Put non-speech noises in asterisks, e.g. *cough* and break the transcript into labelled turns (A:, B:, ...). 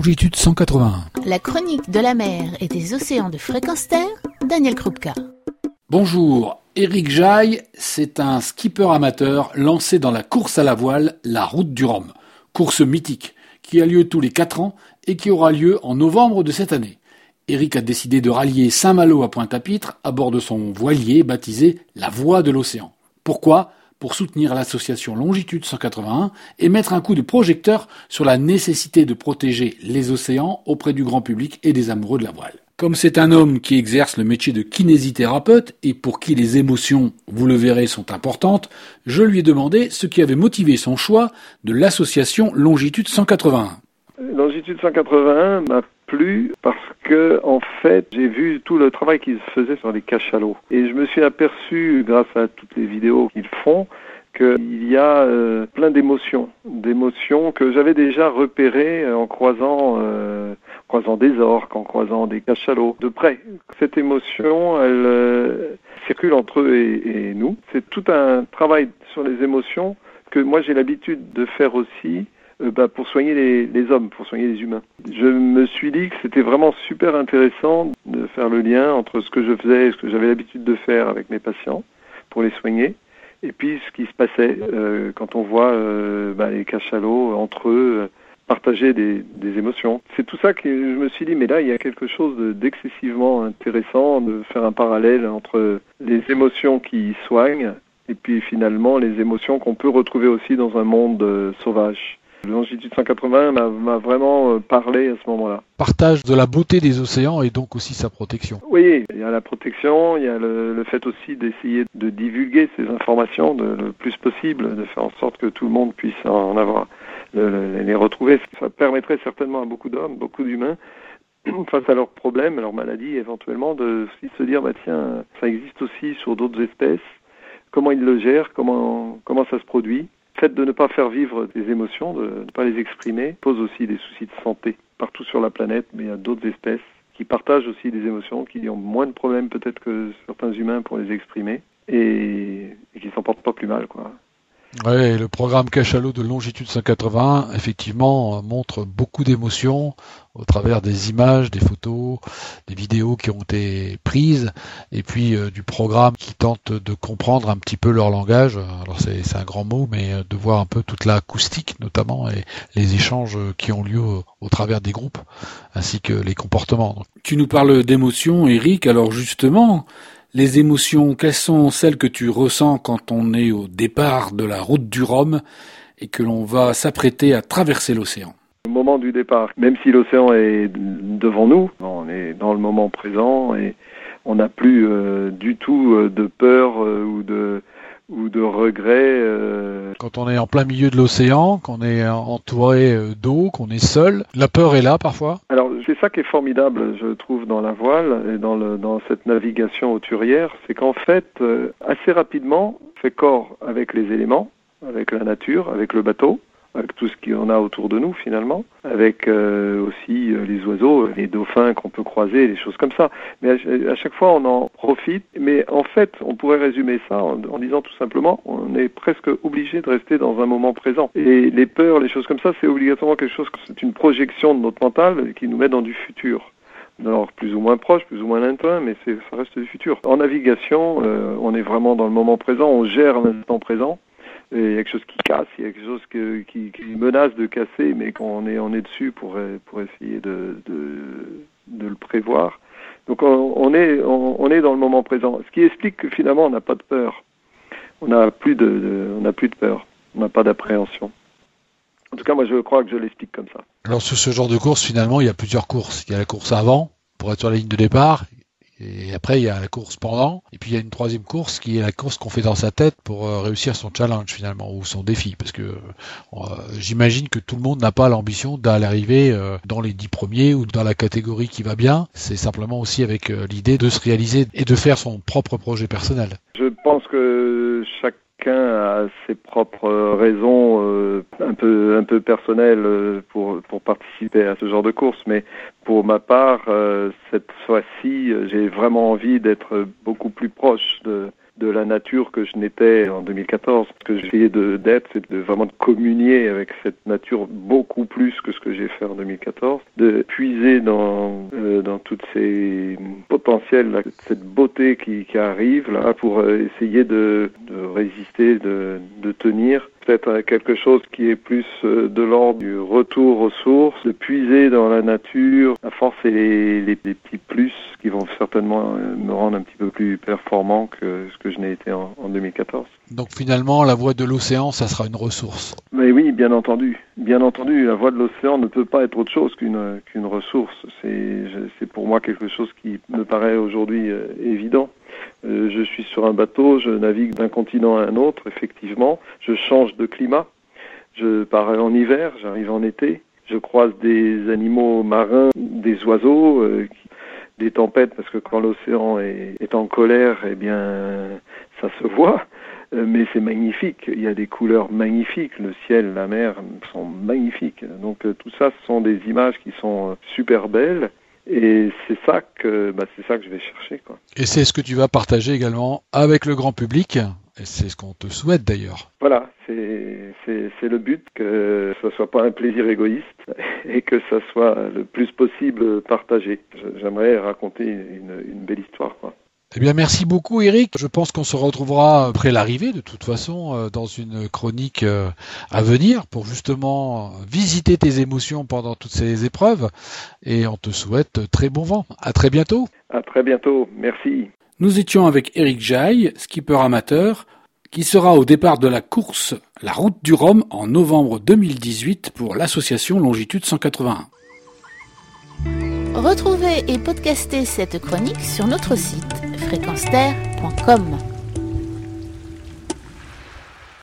A: longitude 181.
B: La chronique de la mer et des océans de fréquence terre, Daniel Krupka.
A: Bonjour, Eric Jaille, c'est un skipper amateur lancé dans la course à la voile, la route du Rhum. Course mythique qui a lieu tous les 4 ans et qui aura lieu en novembre de cette année. Eric a décidé de rallier Saint-Malo à Pointe-à-Pitre à bord de son voilier baptisé la Voie de l'océan. Pourquoi? Pour soutenir l'association Longitude 181 et mettre un coup de projecteur sur la nécessité de protéger les océans auprès du grand public et des amoureux de la voile. Comme c'est un homme qui exerce le métier de kinésithérapeute et pour qui les émotions, vous le verrez, sont importantes, je lui ai demandé ce qui avait motivé son choix de l'association Longitude 181.
C: Longitude 181 m'a plu parce que en fait j'ai vu tout le travail qu'ils faisaient sur les cachalots et je me suis aperçu grâce à toutes les vidéos qu'ils font qu'il y a euh, plein d'émotions, d'émotions que j'avais déjà repérées en croisant, euh, croisant des orques, en croisant des cachalots de près. Cette émotion, elle euh, circule entre eux et nous. C'est tout un travail sur les émotions que moi j'ai l'habitude de faire aussi euh, bah, pour soigner les, les, hommes, pour soigner les humains. Je me suis dit que c'était vraiment super intéressant de faire le lien entre ce que je faisais et ce que j'avais l'habitude de faire avec mes patients pour les soigner, et puis ce qui se passait euh, quand on voit euh, bah, les cachalots entre eux euh, partager des, des émotions. C'est tout ça que je me suis dit, mais là, il y a quelque chose d'excessivement intéressant de faire un parallèle entre les émotions qui soignent et puis finalement les émotions qu'on peut retrouver aussi dans un monde euh, sauvage. Longitude 180 m'a vraiment euh, parlé à ce moment-là.
A: Partage de la beauté des océans et donc aussi sa protection.
C: Oui, il y a la protection, il y a le, le fait aussi d'essayer de divulguer ces informations de, le plus possible, de faire en sorte que tout le monde puisse en avoir, le, les retrouver. Ça permettrait certainement à beaucoup d'hommes, beaucoup d'humains, *clears throat* face à leurs problèmes, à leurs maladies éventuellement, de se dire, bah tiens, ça existe aussi sur d'autres espèces, comment ils le gèrent, comment, comment ça se produit le fait de ne pas faire vivre des émotions, de ne pas les exprimer, pose aussi des soucis de santé partout sur la planète, mais a d'autres espèces qui partagent aussi des émotions, qui ont moins de problèmes peut-être que certains humains pour les exprimer et, et qui s'en portent pas plus mal, quoi.
A: Ouais, le programme Cachalot de longitude 180, effectivement, montre beaucoup d'émotions au travers des images, des photos, des vidéos qui ont été prises, et puis euh, du programme qui tente de comprendre un petit peu leur langage. Alors c'est un grand mot, mais euh, de voir un peu toute l'acoustique notamment et les échanges qui ont lieu au, au, travers des groupes, ainsi que les comportements. Tu nous parles d'émotions, Eric. Alors justement, les émotions, quelles sont celles que tu ressens quand on est au départ de la route du Rhum et que l'on va s'apprêter à traverser l'océan?
C: Au moment du départ, même si l'océan est devant nous, on est dans le moment présent et on n'a plus euh, du tout euh, de peur euh, ou de ou de regrets. Euh...
A: Quand on est en plein milieu de l'océan, qu'on est entouré d'eau, qu'on est seul, la peur est là parfois
C: Alors c'est ça qui est formidable, je trouve, dans la voile et dans, le, dans cette navigation hauturière, c'est qu'en fait, euh, assez rapidement, on fait corps avec les éléments, avec la nature, avec le bateau, avec tout ce qu'on a autour de nous finalement, avec euh, aussi euh, les oiseaux, les dauphins qu'on peut croiser, des choses comme ça. Mais à, chaque fois, on en profite. Mais en fait, on pourrait résumer ça en, disant tout simplement, on est presque obligé de rester dans un moment présent. Et les peurs, les choses comme ça, c'est obligatoirement quelque chose, c'est une projection de notre mental qui nous met dans du futur. Alors plus ou moins proche, plus ou moins lointain, mais ça reste du futur. En navigation, euh, on est vraiment dans le moment présent, on gère l'instant présent il y a quelque chose qui casse, il y a quelque chose qui, menace de casser, mais qu'on est, on est dessus pour, pour essayer de, de, le prévoir. Donc on, est, on, est dans le moment présent, ce qui explique que finalement on n'a pas de peur. On n'a plus de, de, on n'a plus de peur, on n'a pas d'appréhension. En tout cas, moi je crois que je l'explique comme ça.
A: Alors sur ce genre de course, finalement, il y a plusieurs courses. Il y a la course avant, pour être sur la ligne de départ, et après, il y a la course pendant. Et puis, il y a une troisième course qui est la course qu'on fait dans sa tête pour euh, réussir son challenge finalement, ou son défi. Parce que euh, j'imagine que tout le monde n'a pas l'ambition d'aller arriver euh, dans les dix premiers ou dans la catégorie qui va bien. C'est simplement aussi avec l'idée de se réaliser et de faire son propre projet personnel.
C: Je pense que chaque chacun a ses propres raisons euh, un peu un peu personnelles euh, pour pour participer à ce genre de course. Mais pour ma part euh, cette fois-ci j'ai vraiment envie d'être beaucoup plus proche de de la nature que je n'étais en 2014. Ce que j'essayais d'être, c'est vraiment de communier avec cette nature beaucoup plus que ce que j'ai fait en 2014, de puiser dans, euh, dans toutes ces potentiels, cette beauté qui, qui arrive là, pour euh, essayer de, de résister, de, de tenir peut-être quelque chose qui est plus euh, de l'ordre du retour aux sources, de puiser dans la nature. À force, c'est les, les, petits plus qui vont certainement euh, me rendre un petit peu plus performant que ce que je n'ai été en, 2014.
A: Donc finalement, la voie de l'océan, ça sera une ressource.
C: Mais oui, bien entendu. Bien entendu, la voie de l'océan ne peut pas être autre chose qu'une qu'une ressource. C'est pour moi quelque chose qui me paraît aujourd'hui euh, évident. Euh, je suis sur un bateau, je navigue d'un continent à un autre, effectivement. Je change de climat. Je pars en hiver, j'arrive en été. Je croise des animaux marins, des oiseaux, euh, des tempêtes, parce que quand l'océan est, est, en colère, eh bien, ça se voit. Euh, mais c'est magnifique. Il y a des couleurs magnifiques. Le ciel, la mer sont magnifiques. Donc tout ça, ce sont des images qui sont super belles. Et c'est ça que bah, c'est ça que je vais chercher. Quoi.
A: Et c'est ce que tu vas partager également avec le grand public. Et c'est ce qu'on te souhaite d'ailleurs.
C: Voilà, c'est, c'est, c'est le but que ce soit pas un plaisir égoïste *laughs* et que ça soit le plus possible partagé. J'aimerais raconter une, une belle histoire. Quoi.
A: Eh bien, merci beaucoup, Eric. Je pense qu'on se retrouvera après l'arrivée, de toute façon, euh, dans une chronique euh, à venir pour justement visiter tes émotions pendant toutes ces épreuves. Et on te souhaite très bon vent. À très bientôt.
C: À très bientôt. Merci.
A: Nous étions avec Eric Jaille, skipper amateur, qui sera au départ de la course La Route du Rhum en novembre 2018 pour l'association Longitude 181.
B: Retrouvez et podcastez cette chronique sur notre site fréquenceterre.com.